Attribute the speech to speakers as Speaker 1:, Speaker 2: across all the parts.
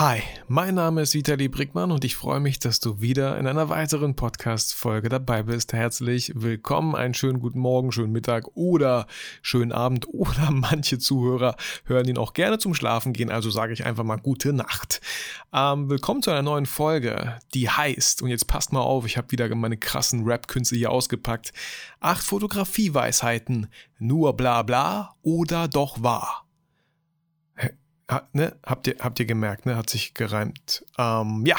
Speaker 1: Hi, mein Name ist Vitali Brickmann und ich freue mich, dass du wieder in einer weiteren Podcast-Folge dabei bist. Herzlich willkommen, einen schönen guten Morgen, schönen Mittag oder schönen Abend oder manche Zuhörer hören ihn auch gerne zum Schlafen gehen, also sage ich einfach mal gute Nacht. Ähm, willkommen zu einer neuen Folge, die heißt, und jetzt passt mal auf, ich habe wieder meine krassen Rap-Künste hier ausgepackt, acht Fotografie-Weisheiten, nur bla bla oder doch wahr. Ne? Habt ihr, habt ihr gemerkt, ne? Hat sich gereimt. Ähm, ja,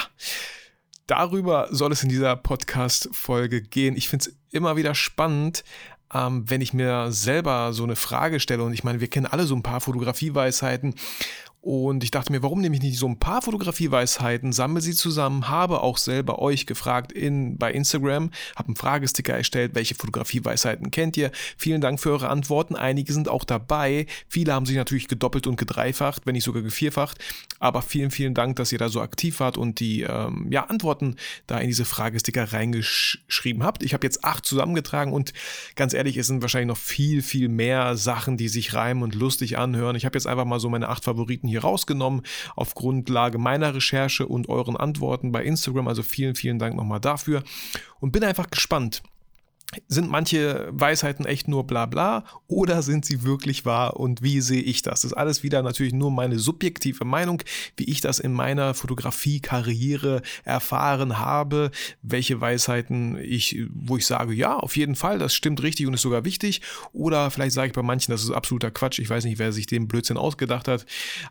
Speaker 1: darüber soll es in dieser Podcast-Folge gehen. Ich finde es immer wieder spannend, ähm, wenn ich mir selber so eine Frage stelle. Und ich meine, wir kennen alle so ein paar Fotografieweisheiten. Und ich dachte mir, warum nehme ich nicht so ein paar Fotografieweisheiten, sammle sie zusammen, habe auch selber euch gefragt in, bei Instagram, habe einen Fragesticker erstellt, welche Fotografieweisheiten kennt ihr? Vielen Dank für eure Antworten. Einige sind auch dabei. Viele haben sich natürlich gedoppelt und gedreifacht, wenn nicht sogar gevierfacht. Aber vielen, vielen Dank, dass ihr da so aktiv wart und die ähm, ja, Antworten da in diese Fragesticker reingeschrieben habt. Ich habe jetzt acht zusammengetragen und ganz ehrlich, es sind wahrscheinlich noch viel, viel mehr Sachen, die sich reimen und lustig anhören. Ich habe jetzt einfach mal so meine acht Favoriten hier rausgenommen auf Grundlage meiner Recherche und euren Antworten bei Instagram. Also vielen, vielen Dank nochmal dafür und bin einfach gespannt sind manche Weisheiten echt nur bla bla oder sind sie wirklich wahr und wie sehe ich das? Das ist alles wieder natürlich nur meine subjektive Meinung, wie ich das in meiner Fotografie-Karriere erfahren habe, welche Weisheiten ich, wo ich sage, ja, auf jeden Fall, das stimmt richtig und ist sogar wichtig oder vielleicht sage ich bei manchen, das ist absoluter Quatsch, ich weiß nicht, wer sich den Blödsinn ausgedacht hat,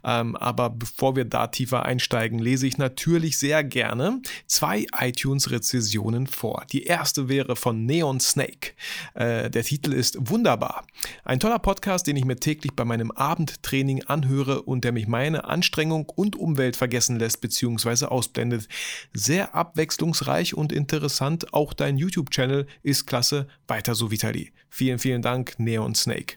Speaker 1: ähm, aber bevor wir da tiefer einsteigen, lese ich natürlich sehr gerne zwei iTunes-Rezessionen vor. Die erste wäre von Neon Snake. Äh, der Titel ist Wunderbar. Ein toller Podcast, den ich mir täglich bei meinem Abendtraining anhöre und der mich meine Anstrengung und Umwelt vergessen lässt bzw. ausblendet. Sehr abwechslungsreich und interessant. Auch dein YouTube-Channel ist klasse. Weiter so, Vitali. Vielen, vielen Dank, Neon Snake.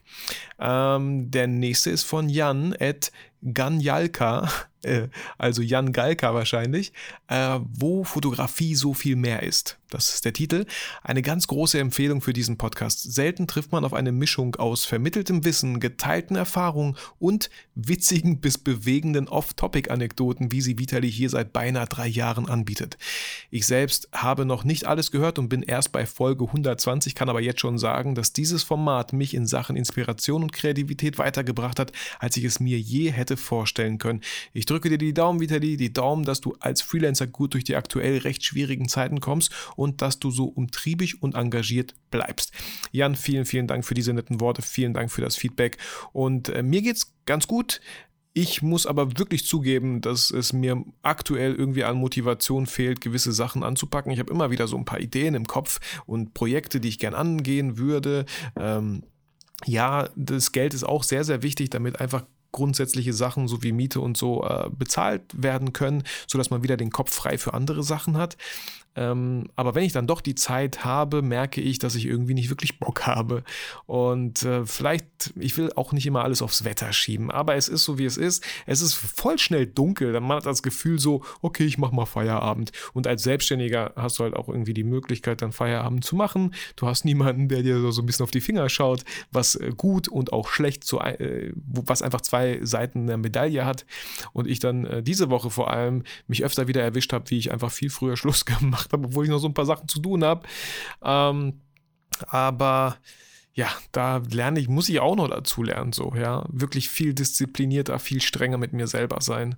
Speaker 1: Ähm, der nächste ist von Jan at Ganjalka, äh, also Jan Galka wahrscheinlich, äh, wo Fotografie so viel mehr ist. Das ist der Titel. Eine ganz große Empfehlung für diesen Podcast. Selten trifft man auf eine Mischung aus vermitteltem Wissen, geteilten Erfahrungen und witzigen bis bewegenden Off-Topic-Anekdoten, wie sie Vitali hier seit beinahe drei Jahren anbietet. Ich selbst habe noch nicht alles gehört und bin erst bei Folge 120, kann aber jetzt schon sagen, dass dieses Format mich in Sachen Inspiration und Kreativität weitergebracht hat, als ich es mir je hätte vorstellen können. Ich drücke dir die Daumen, Vitali, die Daumen, dass du als Freelancer gut durch die aktuell recht schwierigen Zeiten kommst und dass du so umtriebig und engagiert bleibst. Jan, vielen, vielen Dank für diese netten Worte, vielen Dank für das Feedback und äh, mir geht's ganz gut. Ich muss aber wirklich zugeben, dass es mir aktuell irgendwie an Motivation fehlt, gewisse Sachen anzupacken. Ich habe immer wieder so ein paar Ideen im Kopf und Projekte, die ich gern angehen würde. Ähm, ja, das Geld ist auch sehr, sehr wichtig, damit einfach grundsätzliche Sachen so wie Miete und so äh, bezahlt werden können, sodass man wieder den Kopf frei für andere Sachen hat. Ähm, aber wenn ich dann doch die Zeit habe, merke ich, dass ich irgendwie nicht wirklich Bock habe. Und äh, vielleicht, ich will auch nicht immer alles aufs Wetter schieben, aber es ist so, wie es ist. Es ist voll schnell dunkel. Dann man hat das Gefühl so, okay, ich mache mal Feierabend. Und als Selbstständiger hast du halt auch irgendwie die Möglichkeit, dann Feierabend zu machen. Du hast niemanden, der dir so ein bisschen auf die Finger schaut, was äh, gut und auch schlecht, so, äh, was einfach zwei Seiten der Medaille hat. Und ich dann äh, diese Woche vor allem mich öfter wieder erwischt habe, wie ich einfach viel früher Schluss gemacht gemacht habe, obwohl ich noch so ein paar Sachen zu tun habe. Ähm, aber ja, da lerne ich, muss ich auch noch dazu lernen, so, ja. Wirklich viel disziplinierter, viel strenger mit mir selber sein.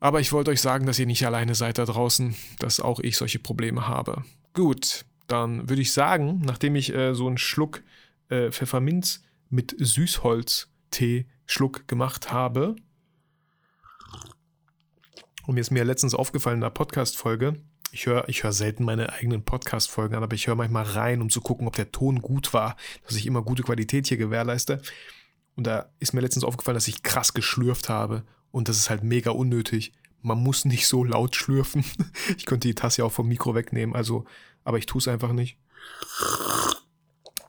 Speaker 1: Aber ich wollte euch sagen, dass ihr nicht alleine seid da draußen, dass auch ich solche Probleme habe. Gut, dann würde ich sagen, nachdem ich äh, so einen Schluck äh, Pfefferminz mit Süßholz-Tee Schluck gemacht habe, und mir ist mir letztens aufgefallen in einer Podcast-Folge, ich höre ich hör selten meine eigenen Podcast-Folgen an, aber ich höre manchmal rein, um zu gucken, ob der Ton gut war, dass ich immer gute Qualität hier gewährleiste. Und da ist mir letztens aufgefallen, dass ich krass geschlürft habe. Und das ist halt mega unnötig. Man muss nicht so laut schlürfen. Ich könnte die Tasse auch vom Mikro wegnehmen, also, aber ich tue es einfach nicht.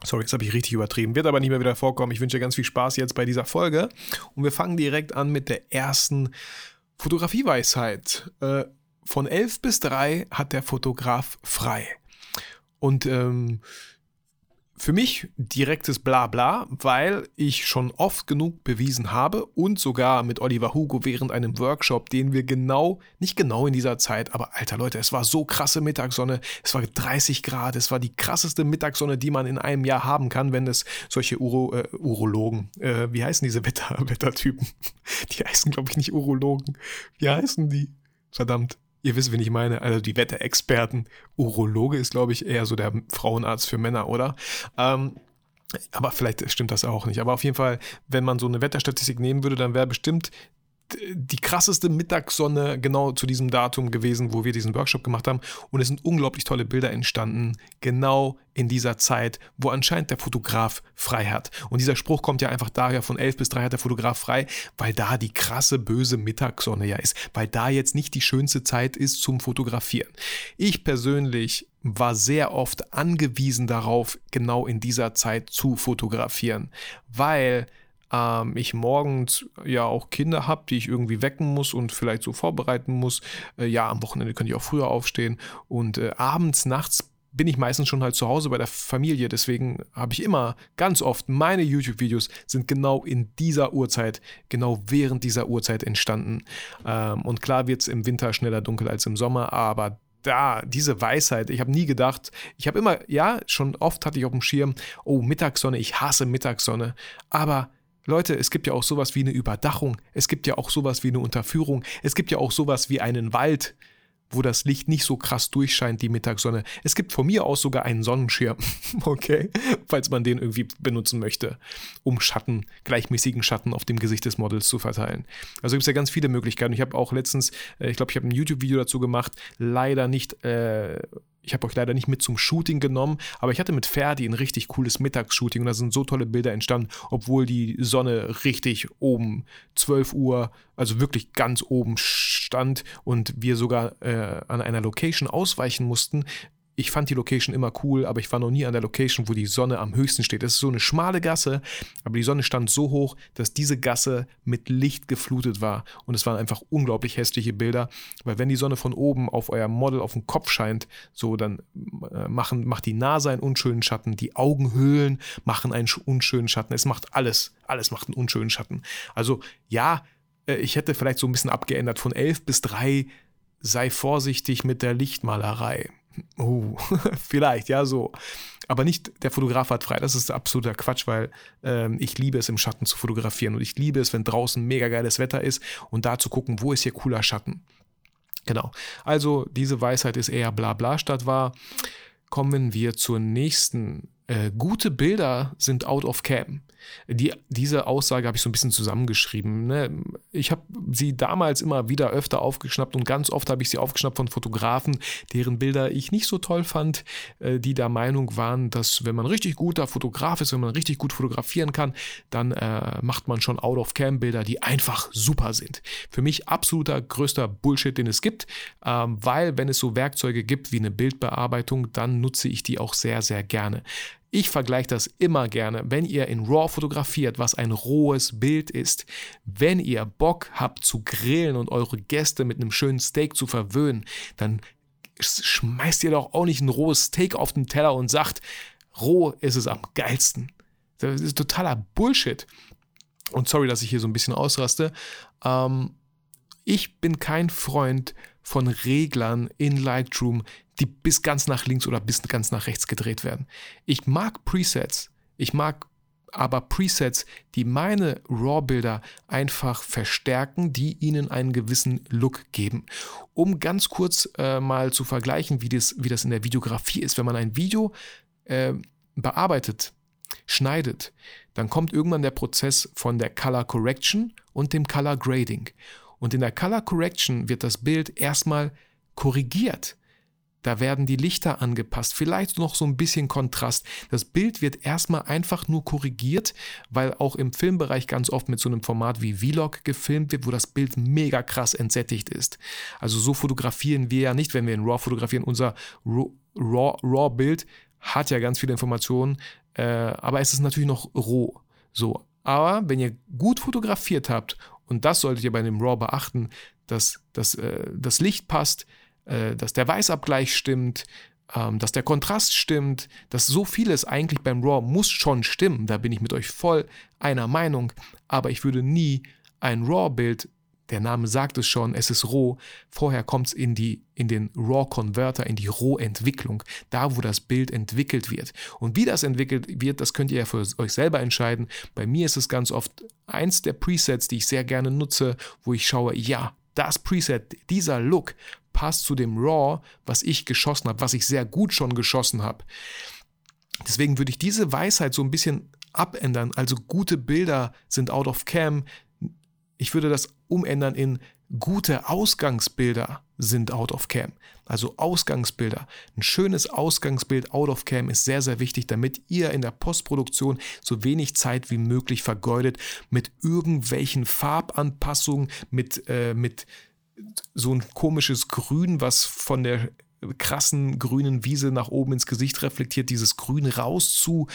Speaker 1: Sorry, jetzt habe ich richtig übertrieben. Wird aber nicht mehr wieder vorkommen. Ich wünsche dir ganz viel Spaß jetzt bei dieser Folge. Und wir fangen direkt an mit der ersten Fotografieweisheit. Äh, von 11 bis 3 hat der Fotograf frei. Und ähm, für mich direktes Blabla, weil ich schon oft genug bewiesen habe und sogar mit Oliver Hugo während einem Workshop, den wir genau, nicht genau in dieser Zeit, aber alter Leute, es war so krasse Mittagssonne, es war 30 Grad, es war die krasseste Mittagssonne, die man in einem Jahr haben kann, wenn es solche Uro, äh, Urologen, äh, wie heißen diese Wetter, Wettertypen? Die heißen, glaube ich, nicht Urologen. Wie heißen die? Verdammt. Ihr wisst, wen ich meine, also die Wetterexperten. Urologe ist, glaube ich, eher so der Frauenarzt für Männer, oder? Ähm, aber vielleicht stimmt das auch nicht. Aber auf jeden Fall, wenn man so eine Wetterstatistik nehmen würde, dann wäre bestimmt die krasseste Mittagssonne genau zu diesem Datum gewesen, wo wir diesen Workshop gemacht haben. Und es sind unglaublich tolle Bilder entstanden, genau in dieser Zeit, wo anscheinend der Fotograf frei hat. Und dieser Spruch kommt ja einfach daher, von 11 bis 3 hat der Fotograf frei, weil da die krasse, böse Mittagssonne ja ist, weil da jetzt nicht die schönste Zeit ist zum Fotografieren. Ich persönlich war sehr oft angewiesen darauf, genau in dieser Zeit zu fotografieren, weil ähm, ich morgens ja auch Kinder habe, die ich irgendwie wecken muss und vielleicht so vorbereiten muss. Äh, ja, am Wochenende könnte ich auch früher aufstehen und äh, abends, nachts bin ich meistens schon halt zu Hause bei der Familie. Deswegen habe ich immer ganz oft meine YouTube-Videos sind genau in dieser Uhrzeit, genau während dieser Uhrzeit entstanden. Ähm, und klar wird es im Winter schneller dunkel als im Sommer, aber da, diese Weisheit, ich habe nie gedacht, ich habe immer, ja, schon oft hatte ich auf dem Schirm, oh, Mittagssonne, ich hasse Mittagssonne, aber Leute, es gibt ja auch sowas wie eine Überdachung, es gibt ja auch sowas wie eine Unterführung, es gibt ja auch sowas wie einen Wald, wo das Licht nicht so krass durchscheint, die Mittagssonne. Es gibt von mir aus sogar einen Sonnenschirm, okay, falls man den irgendwie benutzen möchte, um Schatten, gleichmäßigen Schatten auf dem Gesicht des Models zu verteilen. Also gibt es ja ganz viele Möglichkeiten. Ich habe auch letztens, äh, ich glaube, ich habe ein YouTube-Video dazu gemacht, leider nicht äh, ich habe euch leider nicht mit zum Shooting genommen, aber ich hatte mit Ferdi ein richtig cooles Mittagsshooting und da sind so tolle Bilder entstanden, obwohl die Sonne richtig oben 12 Uhr, also wirklich ganz oben stand und wir sogar äh, an einer Location ausweichen mussten, ich fand die Location immer cool, aber ich war noch nie an der Location, wo die Sonne am höchsten steht. Es ist so eine schmale Gasse, aber die Sonne stand so hoch, dass diese Gasse mit Licht geflutet war. Und es waren einfach unglaublich hässliche Bilder, weil wenn die Sonne von oben auf euer Model auf den Kopf scheint, so dann äh, machen, macht die Nase einen unschönen Schatten, die Augenhöhlen machen einen unschönen Schatten. Es macht alles, alles macht einen unschönen Schatten. Also ja, äh, ich hätte vielleicht so ein bisschen abgeändert von 11 bis 3 sei vorsichtig mit der Lichtmalerei. Oh, vielleicht, ja, so. Aber nicht der Fotograf hat frei. Das ist absoluter Quatsch, weil ähm, ich liebe es, im Schatten zu fotografieren. Und ich liebe es, wenn draußen mega geiles Wetter ist und da zu gucken, wo ist hier cooler Schatten. Genau. Also, diese Weisheit ist eher bla bla statt wahr. Kommen wir zur nächsten äh, gute Bilder sind out of cam. Die, diese Aussage habe ich so ein bisschen zusammengeschrieben. Ne? Ich habe sie damals immer wieder öfter aufgeschnappt und ganz oft habe ich sie aufgeschnappt von Fotografen, deren Bilder ich nicht so toll fand, äh, die der Meinung waren, dass wenn man richtig guter Fotograf ist, wenn man richtig gut fotografieren kann, dann äh, macht man schon out of cam Bilder, die einfach super sind. Für mich absoluter größter Bullshit, den es gibt, ähm, weil wenn es so Werkzeuge gibt wie eine Bildbearbeitung, dann nutze ich die auch sehr, sehr gerne. Ich vergleiche das immer gerne, wenn ihr in RAW fotografiert, was ein rohes Bild ist. Wenn ihr Bock habt zu grillen und eure Gäste mit einem schönen Steak zu verwöhnen, dann schmeißt ihr doch auch nicht ein rohes Steak auf den Teller und sagt, roh ist es am geilsten. Das ist totaler Bullshit. Und sorry, dass ich hier so ein bisschen ausraste. Ähm, ich bin kein Freund von Reglern in Lightroom, die bis ganz nach links oder bis ganz nach rechts gedreht werden. Ich mag Presets, ich mag aber Presets, die meine RAW-Bilder einfach verstärken, die ihnen einen gewissen Look geben. Um ganz kurz äh, mal zu vergleichen, wie das, wie das in der Videografie ist. Wenn man ein Video äh, bearbeitet, schneidet, dann kommt irgendwann der Prozess von der Color Correction und dem Color Grading. Und in der Color Correction wird das Bild erstmal korrigiert. Da werden die Lichter angepasst, vielleicht noch so ein bisschen Kontrast. Das Bild wird erstmal einfach nur korrigiert, weil auch im Filmbereich ganz oft mit so einem Format wie Vlog gefilmt wird, wo das Bild mega krass entsättigt ist. Also so fotografieren wir ja nicht, wenn wir in RAW fotografieren. Unser RAW-Bild hat ja ganz viele Informationen, äh, aber es ist natürlich noch roh. So. Aber wenn ihr gut fotografiert habt, und das solltet ihr bei dem RAW beachten, dass, dass äh, das Licht passt, äh, dass der Weißabgleich stimmt, ähm, dass der Kontrast stimmt, dass so vieles eigentlich beim RAW muss schon stimmen. Da bin ich mit euch voll einer Meinung. Aber ich würde nie ein RAW-Bild der Name sagt es schon, es ist roh. Vorher kommt es in, in den RAW-Converter, in die Rohentwicklung, da wo das Bild entwickelt wird. Und wie das entwickelt wird, das könnt ihr ja für euch selber entscheiden. Bei mir ist es ganz oft eins der Presets, die ich sehr gerne nutze, wo ich schaue, ja, das Preset, dieser Look passt zu dem RAW, was ich geschossen habe, was ich sehr gut schon geschossen habe. Deswegen würde ich diese Weisheit so ein bisschen abändern. Also gute Bilder sind out of cam, ich würde das umändern in gute Ausgangsbilder sind out of cam. Also Ausgangsbilder. Ein schönes Ausgangsbild out of cam ist sehr, sehr wichtig, damit ihr in der Postproduktion so wenig Zeit wie möglich vergeudet mit irgendwelchen Farbanpassungen, mit, äh, mit so ein komisches Grün, was von der krassen grünen Wiese nach oben ins Gesicht reflektiert, dieses Grün raus zu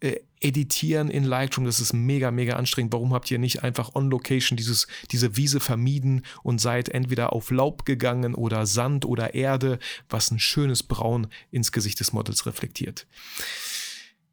Speaker 1: äh, editieren in Lightroom, das ist mega, mega anstrengend. Warum habt ihr nicht einfach on Location dieses, diese Wiese vermieden und seid entweder auf Laub gegangen oder Sand oder Erde, was ein schönes Braun ins Gesicht des Models reflektiert?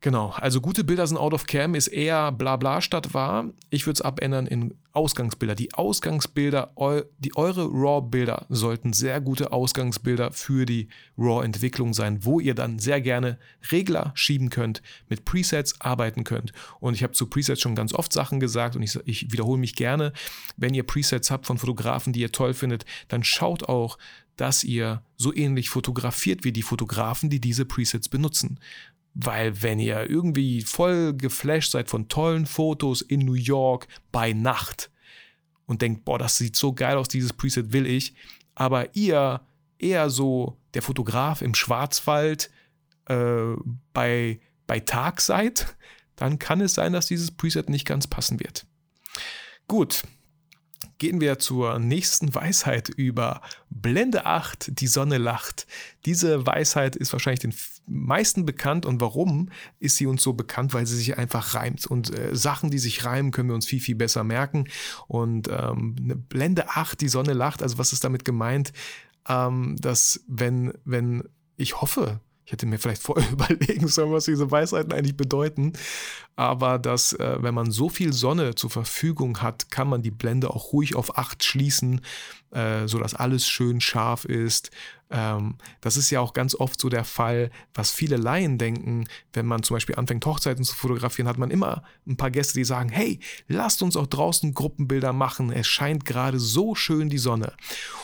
Speaker 1: Genau, also gute Bilder sind out of cam, ist eher bla bla statt wahr. Ich würde es abändern in Ausgangsbilder. Die Ausgangsbilder, die eure RAW-Bilder sollten sehr gute Ausgangsbilder für die RAW-Entwicklung sein, wo ihr dann sehr gerne Regler schieben könnt, mit Presets arbeiten könnt. Und ich habe zu Presets schon ganz oft Sachen gesagt und ich, ich wiederhole mich gerne. Wenn ihr Presets habt von Fotografen, die ihr toll findet, dann schaut auch, dass ihr so ähnlich fotografiert wie die Fotografen, die diese Presets benutzen. Weil wenn ihr irgendwie voll geflasht seid von tollen Fotos in New York bei Nacht und denkt, boah, das sieht so geil aus, dieses Preset will ich, aber ihr eher so der Fotograf im Schwarzwald äh, bei, bei Tag seid, dann kann es sein, dass dieses Preset nicht ganz passen wird. Gut, gehen wir zur nächsten Weisheit über Blende 8, die Sonne lacht. Diese Weisheit ist wahrscheinlich den meisten bekannt und warum ist sie uns so bekannt? Weil sie sich einfach reimt und äh, Sachen, die sich reimen, können wir uns viel, viel besser merken. Und ähm, eine Blende 8, die Sonne lacht, also was ist damit gemeint? Ähm, dass wenn, wenn ich hoffe, ich hätte mir vielleicht vorher überlegen sollen, was diese Weisheiten eigentlich bedeuten. Aber dass, äh, wenn man so viel Sonne zur Verfügung hat, kann man die Blende auch ruhig auf 8 schließen, äh, sodass alles schön scharf ist. Ähm, das ist ja auch ganz oft so der Fall, was viele Laien denken, wenn man zum Beispiel anfängt, Hochzeiten zu fotografieren, hat man immer ein paar Gäste, die sagen, hey, lasst uns auch draußen Gruppenbilder machen, es scheint gerade so schön die Sonne.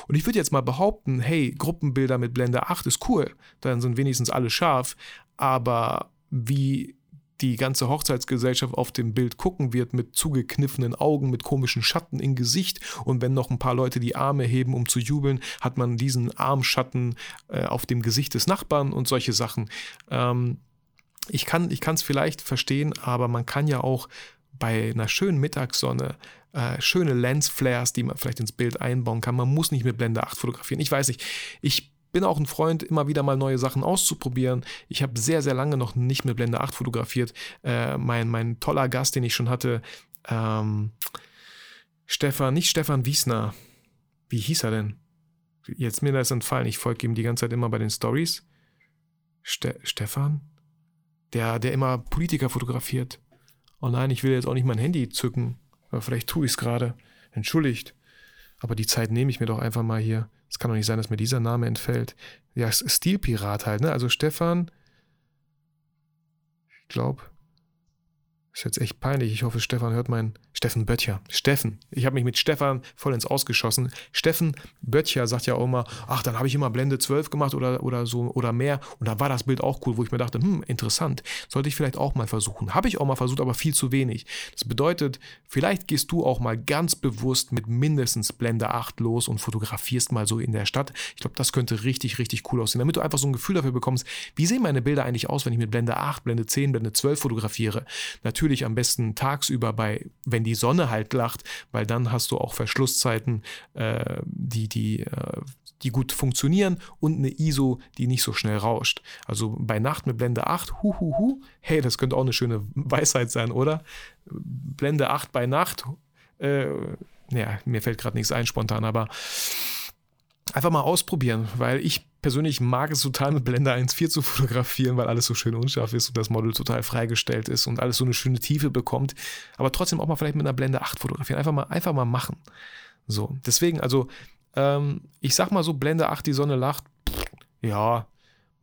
Speaker 1: Und ich würde jetzt mal behaupten, hey, Gruppenbilder mit Blende 8 ist cool, dann sind wenigstens alle scharf, aber wie die ganze Hochzeitsgesellschaft auf dem Bild gucken wird mit zugekniffenen Augen, mit komischen Schatten im Gesicht und wenn noch ein paar Leute die Arme heben, um zu jubeln, hat man diesen Armschatten äh, auf dem Gesicht des Nachbarn und solche Sachen. Ähm, ich kann es vielleicht verstehen, aber man kann ja auch bei einer schönen Mittagssonne äh, schöne Lensflares, die man vielleicht ins Bild einbauen kann. Man muss nicht mit Blende 8 fotografieren. Ich weiß nicht, ich bin auch ein Freund, immer wieder mal neue Sachen auszuprobieren. Ich habe sehr, sehr lange noch nicht mit Blende 8 fotografiert. Äh, mein, mein toller Gast, den ich schon hatte, ähm, Stefan, nicht Stefan Wiesner. Wie hieß er denn? Jetzt mir das entfallen. Ich folge ihm die ganze Zeit immer bei den Stories. Ste Stefan? Der, der immer Politiker fotografiert. Oh nein, ich will jetzt auch nicht mein Handy zücken. Aber vielleicht tue ich es gerade. Entschuldigt. Aber die Zeit nehme ich mir doch einfach mal hier. Es kann doch nicht sein, dass mir dieser Name entfällt. Ja, Stilpirat halt, ne? Also Stefan, ich glaube, ist jetzt echt peinlich. Ich hoffe, Stefan hört mein. Steffen Böttcher. Steffen. Ich habe mich mit Stefan voll ins Ausgeschossen. Steffen Böttcher sagt ja auch immer, ach, dann habe ich immer Blende 12 gemacht oder, oder so oder mehr. Und da war das Bild auch cool, wo ich mir dachte, hm, interessant. Sollte ich vielleicht auch mal versuchen. Habe ich auch mal versucht, aber viel zu wenig. Das bedeutet, vielleicht gehst du auch mal ganz bewusst mit mindestens Blende 8 los und fotografierst mal so in der Stadt. Ich glaube, das könnte richtig, richtig cool aussehen. Damit du einfach so ein Gefühl dafür bekommst, wie sehen meine Bilder eigentlich aus, wenn ich mit Blende 8, Blende 10, Blende 12 fotografiere. Natürlich am besten tagsüber bei, wenn die Sonne halt lacht, weil dann hast du auch Verschlusszeiten, äh, die, die, äh, die gut funktionieren und eine ISO, die nicht so schnell rauscht. Also bei Nacht mit Blende 8, hu, hu, hu, hey, das könnte auch eine schöne Weisheit sein, oder? Blende 8 bei Nacht, äh, ja, mir fällt gerade nichts ein spontan, aber einfach mal ausprobieren, weil ich persönlich mag es total mit Blende 1.4 zu fotografieren, weil alles so schön unscharf ist und das Model total freigestellt ist und alles so eine schöne Tiefe bekommt. Aber trotzdem auch mal vielleicht mit einer Blende 8 fotografieren. Einfach mal, einfach mal machen. So, deswegen, also, ähm, ich sag mal so, Blende 8, die Sonne lacht, ja,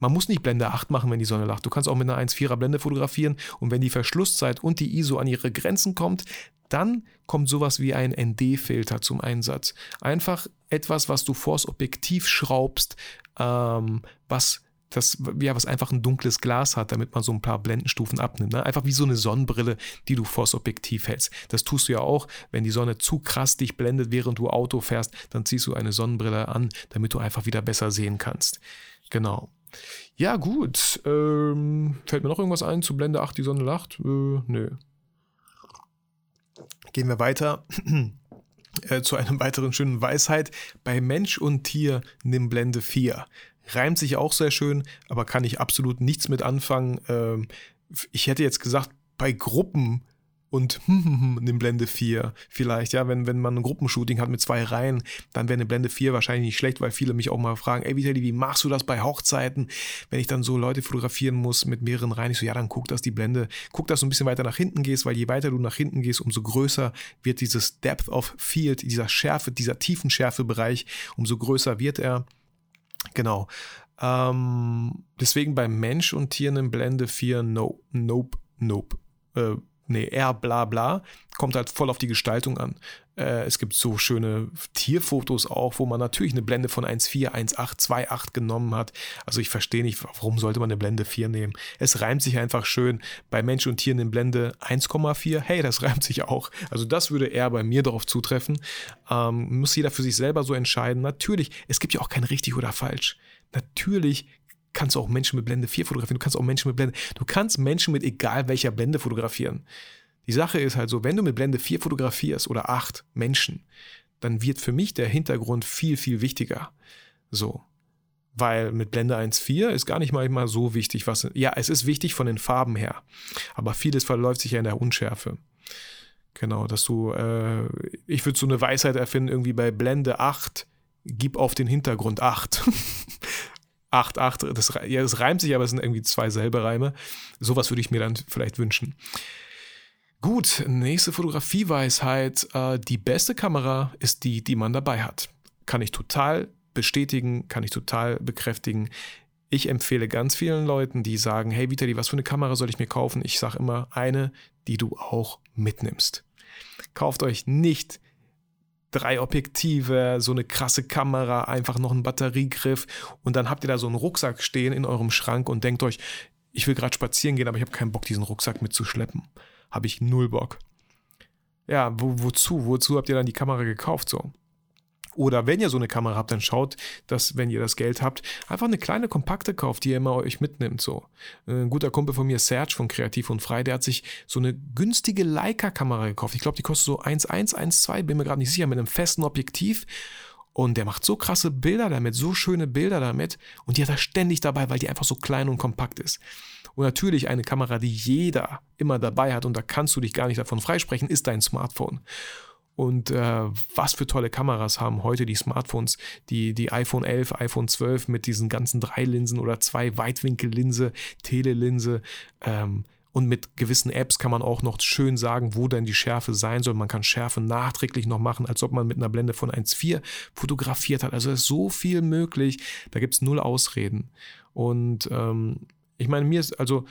Speaker 1: man muss nicht Blende 8 machen, wenn die Sonne lacht. Du kannst auch mit einer 1.4er Blende fotografieren und wenn die Verschlusszeit und die ISO an ihre Grenzen kommt, dann kommt sowas wie ein ND-Filter zum Einsatz. Einfach etwas, was du vors Objektiv schraubst, ähm, was das, ja, was einfach ein dunkles Glas hat, damit man so ein paar Blendenstufen abnimmt. Ne? Einfach wie so eine Sonnenbrille, die du vors Objektiv hältst. Das tust du ja auch, wenn die Sonne zu krass dich blendet, während du Auto fährst, dann ziehst du eine Sonnenbrille an, damit du einfach wieder besser sehen kannst. Genau. Ja, gut. Ähm, fällt mir noch irgendwas ein zu Blende 8, die Sonne lacht? Äh, nö. Gehen wir weiter äh, zu einem weiteren schönen Weisheit. Bei Mensch und Tier nimm Blende 4. Reimt sich auch sehr schön, aber kann ich absolut nichts mit anfangen. Ähm, ich hätte jetzt gesagt, bei Gruppen und eine Blende 4 vielleicht, ja, wenn, wenn man ein Gruppenshooting hat mit zwei Reihen, dann wäre eine Blende 4 wahrscheinlich nicht schlecht, weil viele mich auch mal fragen, ey Vitali, wie machst du das bei Hochzeiten, wenn ich dann so Leute fotografieren muss mit mehreren Reihen? Ich so, ja, dann guck, dass die Blende, guck, dass du ein bisschen weiter nach hinten gehst, weil je weiter du nach hinten gehst, umso größer wird dieses Depth of Field, dieser Schärfe, dieser tiefen Schärfebereich, umso größer wird er. Genau. Ähm, deswegen beim Mensch und Tier eine Blende 4, no, nope, nope. Äh, nee, eher bla bla, kommt halt voll auf die Gestaltung an. Äh, es gibt so schöne Tierfotos auch, wo man natürlich eine Blende von 1,4, 1,8, 2,8 genommen hat. Also ich verstehe nicht, warum sollte man eine Blende 4 nehmen. Es reimt sich einfach schön. Bei Mensch und Tieren eine Blende 1,4, hey, das reimt sich auch. Also das würde eher bei mir darauf zutreffen. Ähm, muss jeder für sich selber so entscheiden. Natürlich, es gibt ja auch kein richtig oder falsch. Natürlich kannst du auch Menschen mit Blende 4 fotografieren, du kannst auch Menschen mit Blende, du kannst Menschen mit egal welcher Blende fotografieren. Die Sache ist halt so, wenn du mit Blende 4 fotografierst oder 8 Menschen, dann wird für mich der Hintergrund viel, viel wichtiger. So. Weil mit Blende 1.4 ist gar nicht mal immer so wichtig, was. Ja, es ist wichtig von den Farben her. Aber vieles verläuft sich ja in der Unschärfe. Genau, dass du, äh, ich würde so eine Weisheit erfinden, irgendwie bei Blende 8, gib auf den Hintergrund 8. 8, 8, das, ja, das reimt sich, aber es sind irgendwie zwei selbe Reime. Sowas würde ich mir dann vielleicht wünschen. Gut, nächste Fotografieweisheit. Äh, die beste Kamera ist die, die man dabei hat. Kann ich total bestätigen, kann ich total bekräftigen. Ich empfehle ganz vielen Leuten, die sagen, hey Vitali, was für eine Kamera soll ich mir kaufen? Ich sage immer, eine, die du auch mitnimmst. Kauft euch nicht drei Objektive, so eine krasse Kamera, einfach noch einen Batteriegriff und dann habt ihr da so einen Rucksack stehen in eurem Schrank und denkt euch, ich will gerade spazieren gehen, aber ich habe keinen Bock, diesen Rucksack mitzuschleppen. Habe ich null Bock. Ja, wo, wozu? Wozu habt ihr dann die Kamera gekauft so? Oder wenn ihr so eine Kamera habt, dann schaut, dass, wenn ihr das Geld habt, einfach eine kleine kompakte kauft, die ihr immer euch mitnimmt. So. Ein guter Kumpel von mir, Serge von Kreativ und Frei, der hat sich so eine günstige Leica-Kamera gekauft. Ich glaube, die kostet so 1,1, 1,2, bin mir gerade nicht sicher, mit einem festen Objektiv. Und der macht so krasse Bilder damit, so schöne Bilder damit. Und die hat er ständig dabei, weil die einfach so klein und kompakt ist. Und natürlich eine Kamera, die jeder immer dabei hat und da kannst du dich gar nicht davon freisprechen, ist dein Smartphone. Und äh, was für tolle Kameras haben heute die Smartphones, die, die iPhone 11, iPhone 12 mit diesen ganzen drei Linsen oder zwei Weitwinkellinse, Telelinse. Ähm, und mit gewissen Apps kann man auch noch schön sagen, wo denn die Schärfe sein soll. Man kann Schärfe nachträglich noch machen, als ob man mit einer Blende von 1.4 fotografiert hat. Also ist so viel möglich. Da gibt es null Ausreden. Und ähm, ich meine, mir ist also,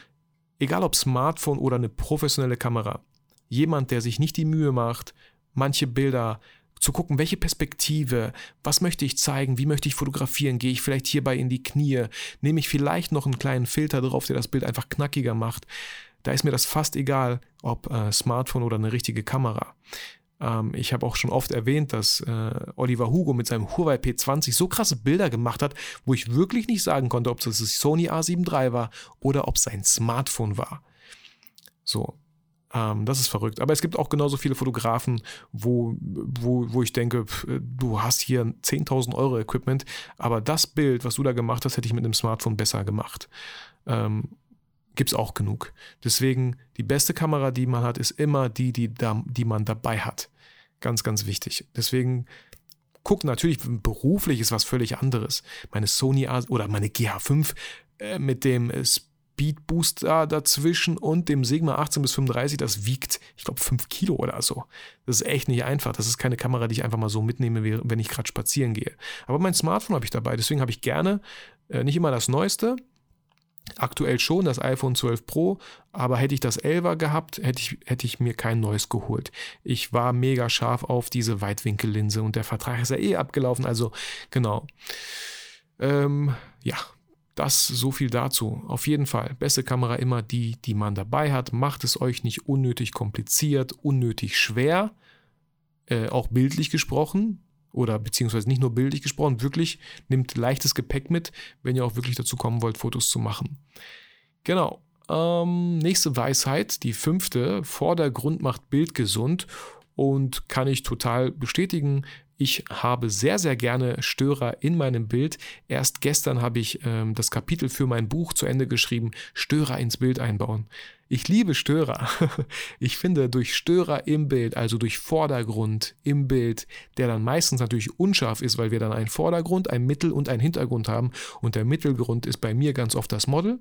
Speaker 1: egal ob Smartphone oder eine professionelle Kamera, jemand, der sich nicht die Mühe macht, manche Bilder zu gucken, welche Perspektive, was möchte ich zeigen, wie möchte ich fotografieren, gehe ich vielleicht hierbei in die Knie, nehme ich vielleicht noch einen kleinen Filter drauf, der das Bild einfach knackiger macht. Da ist mir das fast egal, ob äh, Smartphone oder eine richtige Kamera. Ähm, ich habe auch schon oft erwähnt, dass äh, Oliver Hugo mit seinem Huawei P20 so krasse Bilder gemacht hat, wo ich wirklich nicht sagen konnte, ob das das Sony A7 III war oder ob es sein Smartphone war. So, ähm, das ist verrückt. Aber es gibt auch genauso viele Fotografen, wo, wo, wo ich denke, pff, du hast hier 10.000 Euro Equipment, aber das Bild, was du da gemacht hast, hätte ich mit einem Smartphone besser gemacht. Ähm, gibt es auch genug. Deswegen, die beste Kamera, die man hat, ist immer die, die, da, die man dabei hat. Ganz, ganz wichtig. Deswegen gucke natürlich, beruflich ist was völlig anderes. Meine Sony A oder meine GH5 äh, mit dem Speed Booster dazwischen und dem Sigma 18 bis 35, das wiegt, ich glaube, 5 Kilo oder so. Das ist echt nicht einfach. Das ist keine Kamera, die ich einfach mal so mitnehme, wenn ich gerade spazieren gehe. Aber mein Smartphone habe ich dabei, deswegen habe ich gerne äh, nicht immer das Neueste, Aktuell schon das iPhone 12 Pro, aber hätte ich das 11er gehabt, hätte ich, hätte ich mir kein neues geholt. Ich war mega scharf auf diese Weitwinkellinse und der Vertrag ist ja eh abgelaufen, also genau. Ähm, ja, das so viel dazu. Auf jeden Fall, beste Kamera immer die, die man dabei hat. Macht es euch nicht unnötig kompliziert, unnötig schwer, äh, auch bildlich gesprochen oder beziehungsweise nicht nur bildlich gesprochen, wirklich nimmt leichtes Gepäck mit, wenn ihr auch wirklich dazu kommen wollt, Fotos zu machen. Genau. Ähm, nächste Weisheit, die fünfte. Vordergrund macht Bild gesund und kann ich total bestätigen. Ich habe sehr, sehr gerne Störer in meinem Bild. Erst gestern habe ich ähm, das Kapitel für mein Buch zu Ende geschrieben, Störer ins Bild einbauen. Ich liebe Störer. Ich finde, durch Störer im Bild, also durch Vordergrund im Bild, der dann meistens natürlich unscharf ist, weil wir dann einen Vordergrund, einen Mittel- und einen Hintergrund haben. Und der Mittelgrund ist bei mir ganz oft das Model.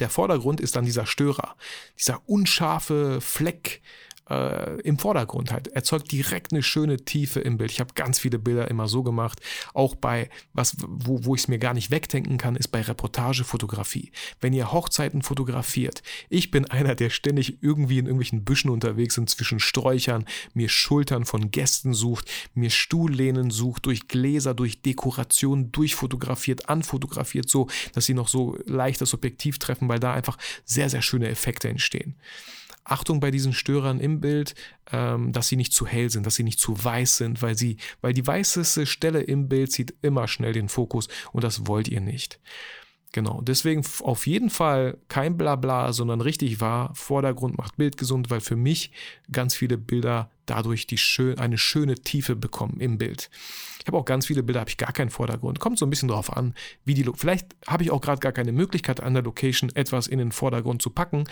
Speaker 1: Der Vordergrund ist dann dieser Störer, dieser unscharfe Fleck, äh, im Vordergrund halt. Erzeugt direkt eine schöne Tiefe im Bild. Ich habe ganz viele Bilder immer so gemacht. Auch bei, was, wo, wo ich es mir gar nicht wegdenken kann, ist bei Reportagefotografie. Wenn ihr Hochzeiten fotografiert. Ich bin einer, der ständig irgendwie in irgendwelchen Büschen unterwegs ist, zwischen Sträuchern, mir Schultern von Gästen sucht, mir Stuhllehnen sucht, durch Gläser, durch Dekoration durchfotografiert, anfotografiert, so, dass sie noch so leicht das Objektiv treffen, weil da einfach sehr, sehr schöne Effekte entstehen. Achtung bei diesen Störern im Bild, ähm, dass sie nicht zu hell sind, dass sie nicht zu weiß sind, weil sie, weil die weißeste Stelle im Bild zieht immer schnell den Fokus und das wollt ihr nicht. Genau, deswegen auf jeden Fall kein Blabla, sondern richtig wahr. Vordergrund macht Bild gesund, weil für mich ganz viele Bilder dadurch die schön, eine schöne Tiefe bekommen im Bild. Ich habe auch ganz viele Bilder, habe ich gar keinen Vordergrund. Kommt so ein bisschen darauf an, wie die. Vielleicht habe ich auch gerade gar keine Möglichkeit an der Location etwas in den Vordergrund zu packen.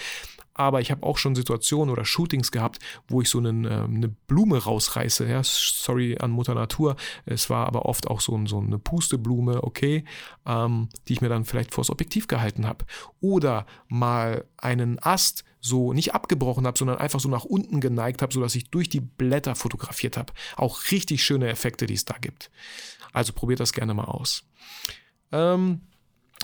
Speaker 1: Aber ich habe auch schon Situationen oder Shootings gehabt, wo ich so einen, äh, eine Blume rausreiße. Ja, sorry an Mutter Natur. Es war aber oft auch so, so eine Pusteblume, okay, ähm, die ich mir dann vielleicht vors Objektiv gehalten habe. Oder mal einen Ast so nicht abgebrochen habe, sondern einfach so nach unten geneigt habe, sodass ich durch die Blätter fotografiert habe. Auch richtig schöne Effekte, die es da gibt. Also probiert das gerne mal aus. Ähm,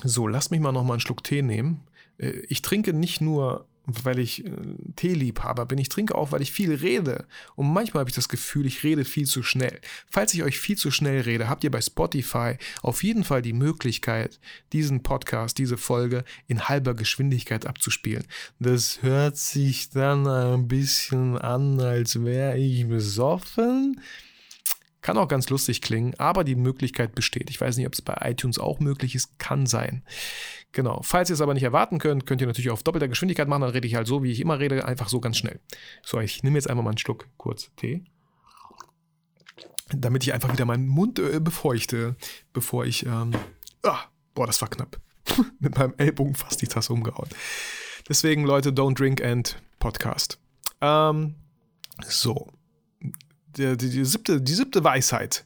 Speaker 1: so, lasst mich mal noch mal einen Schluck Tee nehmen. Äh, ich trinke nicht nur weil ich äh, Teeliebhaber bin. Ich trinke auch, weil ich viel rede. Und manchmal habe ich das Gefühl, ich rede viel zu schnell. Falls ich euch viel zu schnell rede, habt ihr bei Spotify auf jeden Fall die Möglichkeit, diesen Podcast, diese Folge in halber Geschwindigkeit abzuspielen. Das hört sich dann ein bisschen an, als wäre ich besoffen. Kann auch ganz lustig klingen, aber die Möglichkeit besteht. Ich weiß nicht, ob es bei iTunes auch möglich ist. Kann sein. Genau. Falls ihr es aber nicht erwarten könnt, könnt ihr natürlich auf doppelter Geschwindigkeit machen. Dann rede ich halt so, wie ich immer rede, einfach so ganz schnell. So, ich nehme jetzt einfach mal einen Schluck kurz Tee. Damit ich einfach wieder meinen Mund äh, befeuchte, bevor ich. Ähm, ah, boah, das war knapp. Mit meinem Ellbogen fast die Tasse umgehauen. Deswegen, Leute, don't drink and Podcast. Ähm, so die, die, die, siebte, die siebte Weisheit.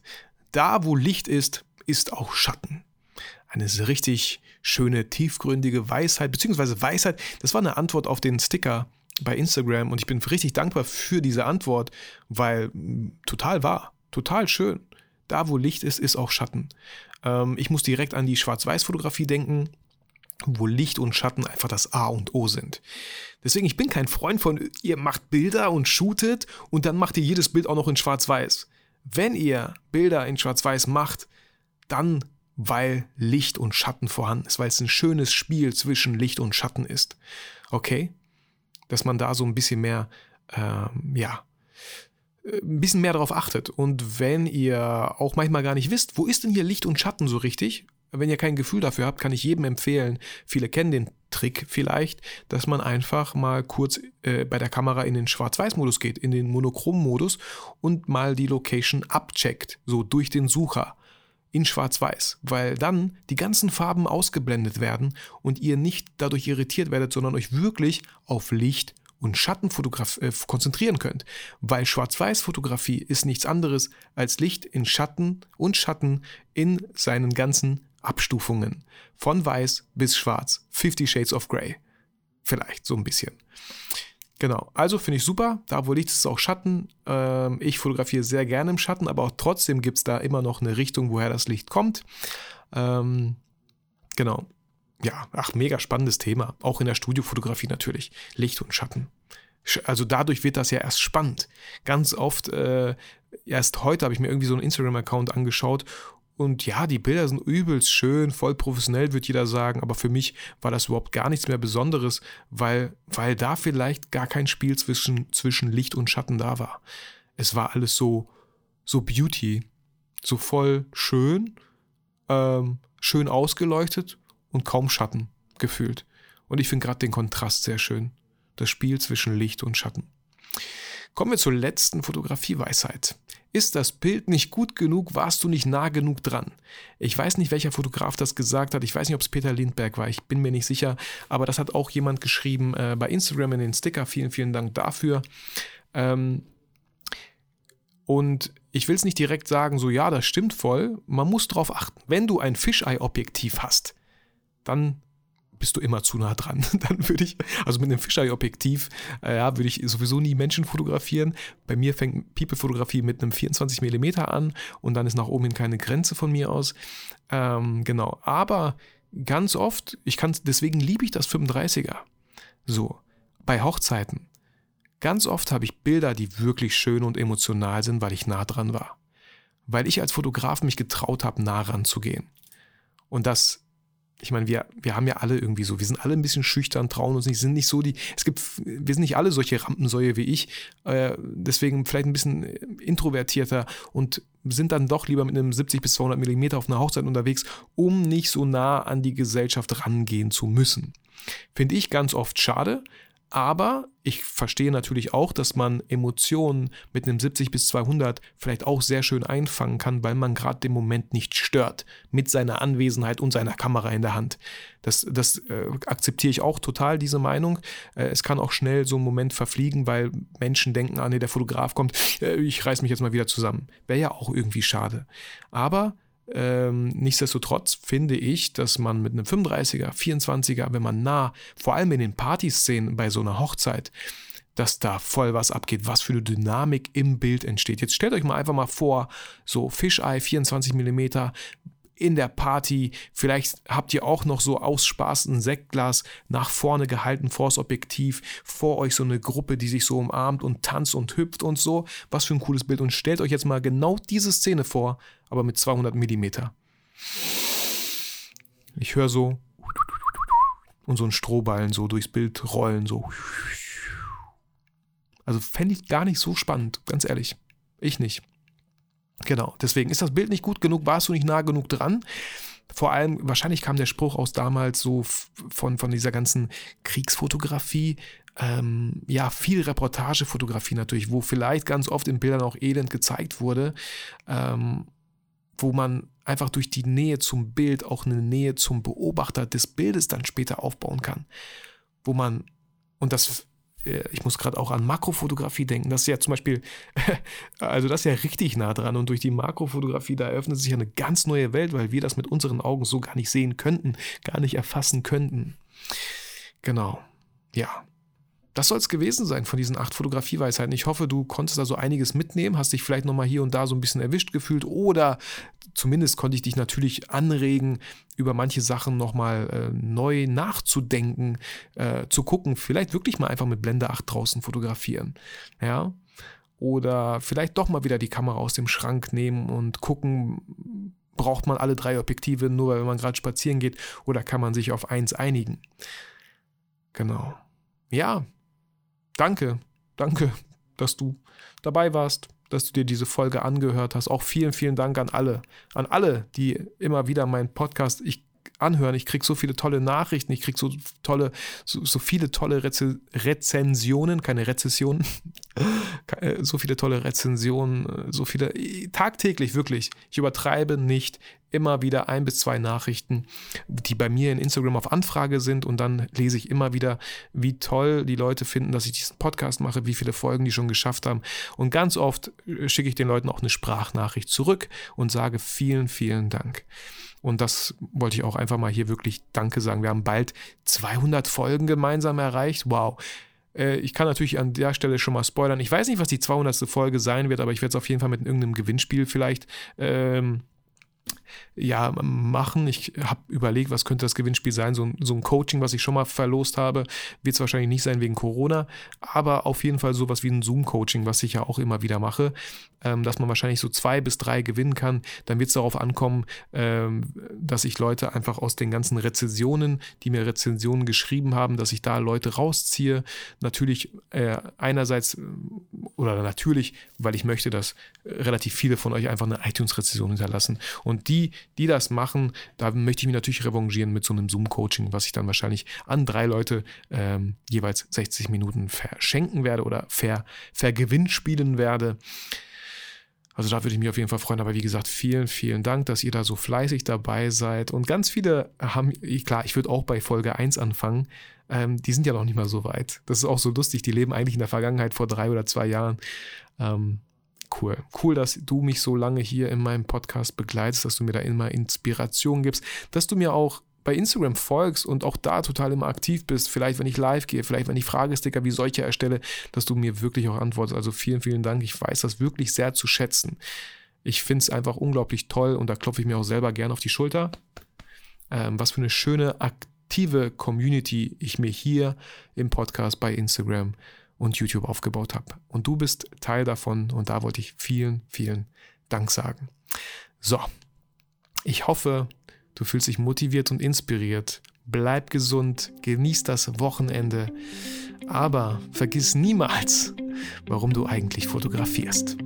Speaker 1: Da, wo Licht ist, ist auch Schatten. Eine richtig schöne, tiefgründige Weisheit, beziehungsweise Weisheit, das war eine Antwort auf den Sticker bei Instagram und ich bin richtig dankbar für diese Antwort, weil mm, total wahr, total schön. Da, wo Licht ist, ist auch Schatten. Ähm, ich muss direkt an die Schwarz-Weiß-Fotografie denken wo Licht und Schatten einfach das A und O sind. Deswegen, ich bin kein Freund von, ihr macht Bilder und shootet und dann macht ihr jedes Bild auch noch in Schwarz-Weiß. Wenn ihr Bilder in Schwarz-Weiß macht, dann weil Licht und Schatten vorhanden ist, weil es ein schönes Spiel zwischen Licht und Schatten ist. Okay? Dass man da so ein bisschen mehr, ähm, ja, ein bisschen mehr darauf achtet. Und wenn ihr auch manchmal gar nicht wisst, wo ist denn hier Licht und Schatten so richtig, wenn ihr kein Gefühl dafür habt, kann ich jedem empfehlen, viele kennen den Trick vielleicht, dass man einfach mal kurz äh, bei der Kamera in den Schwarz-Weiß-Modus geht, in den Monochrom-Modus und mal die Location abcheckt, so durch den Sucher in Schwarz-Weiß, weil dann die ganzen Farben ausgeblendet werden und ihr nicht dadurch irritiert werdet, sondern euch wirklich auf Licht und Schatten äh, konzentrieren könnt. Weil Schwarz-Weiß-Fotografie ist nichts anderes als Licht in Schatten und Schatten in seinen ganzen Abstufungen. Von weiß bis schwarz. 50 Shades of Grey. Vielleicht so ein bisschen. Genau, also finde ich super. Da wo Licht ist, ist auch Schatten. Ähm, ich fotografiere sehr gerne im Schatten, aber auch trotzdem gibt es da immer noch eine Richtung, woher das Licht kommt. Ähm, genau. Ja, ach, mega spannendes Thema. Auch in der Studiofotografie natürlich. Licht und Schatten. Also dadurch wird das ja erst spannend. Ganz oft, äh, erst heute habe ich mir irgendwie so einen Instagram-Account angeschaut und ja, die Bilder sind übelst schön, voll professionell, wird jeder sagen, aber für mich war das überhaupt gar nichts mehr Besonderes, weil, weil da vielleicht gar kein Spiel zwischen, zwischen Licht und Schatten da war. Es war alles so, so Beauty, so voll schön, ähm, schön ausgeleuchtet und kaum Schatten gefühlt. Und ich finde gerade den Kontrast sehr schön. Das Spiel zwischen Licht und Schatten. Kommen wir zur letzten Fotografieweisheit. Ist das Bild nicht gut genug, warst du nicht nah genug dran. Ich weiß nicht, welcher Fotograf das gesagt hat. Ich weiß nicht, ob es Peter Lindberg war. Ich bin mir nicht sicher. Aber das hat auch jemand geschrieben äh, bei Instagram in den Sticker. Vielen, vielen Dank dafür. Ähm, und ich will es nicht direkt sagen, so ja, das stimmt voll. Man muss darauf achten. Wenn du ein Fisheye-Objektiv hast, dann bist du immer zu nah dran. Dann würde ich, also mit einem Fisheye-Objektiv, äh, ja, würde ich sowieso nie Menschen fotografieren. Bei mir fängt People-Fotografie mit einem 24 mm an und dann ist nach oben hin keine Grenze von mir aus. Ähm, genau, aber ganz oft, ich kann, deswegen liebe ich das 35er. So, bei Hochzeiten. Ganz oft habe ich Bilder, die wirklich schön und emotional sind, weil ich nah dran war. Weil ich als Fotograf mich getraut habe, nah ranzugehen. Und das ich meine, wir, wir haben ja alle irgendwie so, wir sind alle ein bisschen schüchtern, trauen uns nicht, sind nicht so die, es gibt, wir sind nicht alle solche Rampensäue wie ich, äh, deswegen vielleicht ein bisschen introvertierter und sind dann doch lieber mit einem 70 bis 200 Millimeter auf einer Hochzeit unterwegs, um nicht so nah an die Gesellschaft rangehen zu müssen. Finde ich ganz oft schade, aber ich verstehe natürlich auch, dass man Emotionen mit einem 70 bis 200 vielleicht auch sehr schön einfangen kann, weil man gerade den Moment nicht stört mit seiner Anwesenheit und seiner Kamera in der Hand. Das, das äh, akzeptiere ich auch total, diese Meinung. Äh, es kann auch schnell so ein Moment verfliegen, weil Menschen denken, ah nee, der Fotograf kommt, äh, ich reiß mich jetzt mal wieder zusammen. Wäre ja auch irgendwie schade. Aber ähm, nichtsdestotrotz finde ich, dass man mit einem 35er, 24er, wenn man nah, vor allem in den Partyszenen bei so einer Hochzeit, dass da voll was abgeht, was für eine Dynamik im Bild entsteht. Jetzt stellt euch mal einfach mal vor, so Fisheye 24 mm, in der Party. Vielleicht habt ihr auch noch so aus Spaß ein Sektglas nach vorne gehalten vors Objektiv, vor euch so eine Gruppe, die sich so umarmt und tanzt und hüpft und so. Was für ein cooles Bild. Und stellt euch jetzt mal genau diese Szene vor, aber mit 200 Millimeter. Ich höre so und so ein Strohballen so durchs Bild rollen, so. Also fände ich gar nicht so spannend, ganz ehrlich. Ich nicht. Genau, deswegen ist das Bild nicht gut genug, warst du nicht nah genug dran. Vor allem, wahrscheinlich kam der Spruch aus damals so von, von dieser ganzen Kriegsfotografie, ähm, ja, viel Reportagefotografie natürlich, wo vielleicht ganz oft in Bildern auch elend gezeigt wurde, ähm, wo man einfach durch die Nähe zum Bild auch eine Nähe zum Beobachter des Bildes dann später aufbauen kann. Wo man, und das äh, ich muss gerade auch an Makrofotografie denken. Das ist ja zum Beispiel, also das ist ja richtig nah dran. Und durch die Makrofotografie, da eröffnet sich eine ganz neue Welt, weil wir das mit unseren Augen so gar nicht sehen könnten, gar nicht erfassen könnten. Genau. Ja. Das soll es gewesen sein von diesen acht Fotografieweisheiten. Ich hoffe, du konntest da so einiges mitnehmen, hast dich vielleicht nochmal hier und da so ein bisschen erwischt gefühlt oder zumindest konnte ich dich natürlich anregen, über manche Sachen nochmal äh, neu nachzudenken, äh, zu gucken, vielleicht wirklich mal einfach mit Blende 8 draußen fotografieren. Ja. Oder vielleicht doch mal wieder die Kamera aus dem Schrank nehmen und gucken, braucht man alle drei Objektive nur, wenn man gerade spazieren geht, oder kann man sich auf eins einigen? Genau. Ja, danke, danke, dass du dabei warst, dass du dir diese Folge angehört hast. Auch vielen, vielen Dank an alle, an alle, die immer wieder meinen Podcast ich anhören. Ich kriege so viele tolle Nachrichten, ich kriege so tolle, so, so, viele tolle Reze Rezensionen, keine Rezessionen, Äh, so viele tolle Rezensionen, äh, so viele, äh, tagtäglich wirklich. Ich übertreibe nicht immer wieder ein bis zwei Nachrichten, die bei mir in Instagram auf Anfrage sind und dann lese ich immer wieder, wie toll die Leute finden, dass ich diesen Podcast mache, wie viele Folgen die schon geschafft haben. Und ganz oft schicke ich den Leuten auch eine Sprachnachricht zurück und sage vielen, vielen Dank. Und das wollte ich auch einfach mal hier wirklich Danke sagen. Wir haben bald 200 Folgen gemeinsam erreicht. Wow. Äh, ich kann natürlich an der Stelle schon mal spoilern. Ich weiß nicht, was die 200. Folge sein wird, aber ich werde es auf jeden Fall mit irgendeinem Gewinnspiel vielleicht ähm, ja, machen. Ich habe überlegt, was könnte das Gewinnspiel sein. So, so ein Coaching, was ich schon mal verlost habe, wird es wahrscheinlich nicht sein wegen Corona, aber auf jeden Fall sowas wie ein Zoom-Coaching, was ich ja auch immer wieder mache, ähm, dass man wahrscheinlich so zwei bis drei gewinnen kann. Dann wird es darauf ankommen, ähm, dass ich Leute einfach aus den ganzen Rezensionen, die mir Rezensionen geschrieben haben, dass ich da Leute rausziehe. Natürlich äh, einerseits, äh, oder natürlich, weil ich möchte, dass relativ viele von euch einfach eine iTunes-Rezension hinterlassen. Und die, die das machen, da möchte ich mich natürlich revanchieren mit so einem Zoom-Coaching, was ich dann wahrscheinlich an drei Leute ähm, jeweils 60 Minuten verschenken werde oder ver, vergewinnspielen werde. Also da würde ich mich auf jeden Fall freuen. Aber wie gesagt, vielen, vielen Dank, dass ihr da so fleißig dabei seid. Und ganz viele haben, klar, ich würde auch bei Folge 1 anfangen. Ähm, die sind ja noch nicht mal so weit. Das ist auch so lustig. Die leben eigentlich in der Vergangenheit vor drei oder zwei Jahren. Ähm, cool. Cool, dass du mich so lange hier in meinem Podcast begleitest, dass du mir da immer Inspiration gibst, dass du mir auch bei Instagram folgst und auch da total immer aktiv bist, vielleicht wenn ich live gehe, vielleicht wenn ich Fragesticker wie solche erstelle, dass du mir wirklich auch antwortest. Also vielen, vielen Dank. Ich weiß das wirklich sehr zu schätzen. Ich finde es einfach unglaublich toll und da klopfe ich mir auch selber gerne auf die Schulter. Ähm, was für eine schöne, aktive Community ich mir hier im Podcast bei Instagram und YouTube aufgebaut habe. Und du bist Teil davon und da wollte ich vielen, vielen Dank sagen. So, ich hoffe, du fühlst dich motiviert und inspiriert. Bleib gesund, genieß das Wochenende, aber vergiss niemals, warum du eigentlich fotografierst.